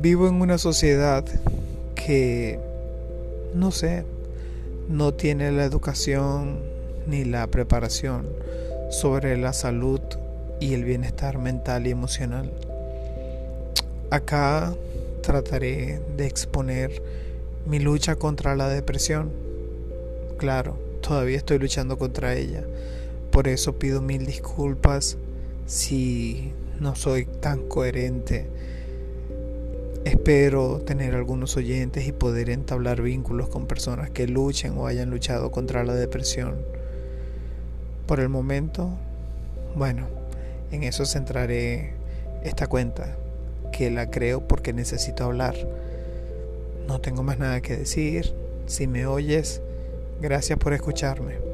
Vivo en una sociedad que, no sé, no tiene la educación ni la preparación sobre la salud y el bienestar mental y emocional. Acá trataré de exponer mi lucha contra la depresión. Claro, todavía estoy luchando contra ella. Por eso pido mil disculpas si no soy tan coherente Espero tener algunos oyentes y poder entablar vínculos con personas que luchen o hayan luchado contra la depresión. Por el momento, bueno, en eso centraré esta cuenta, que la creo porque necesito hablar. No tengo más nada que decir. Si me oyes, gracias por escucharme.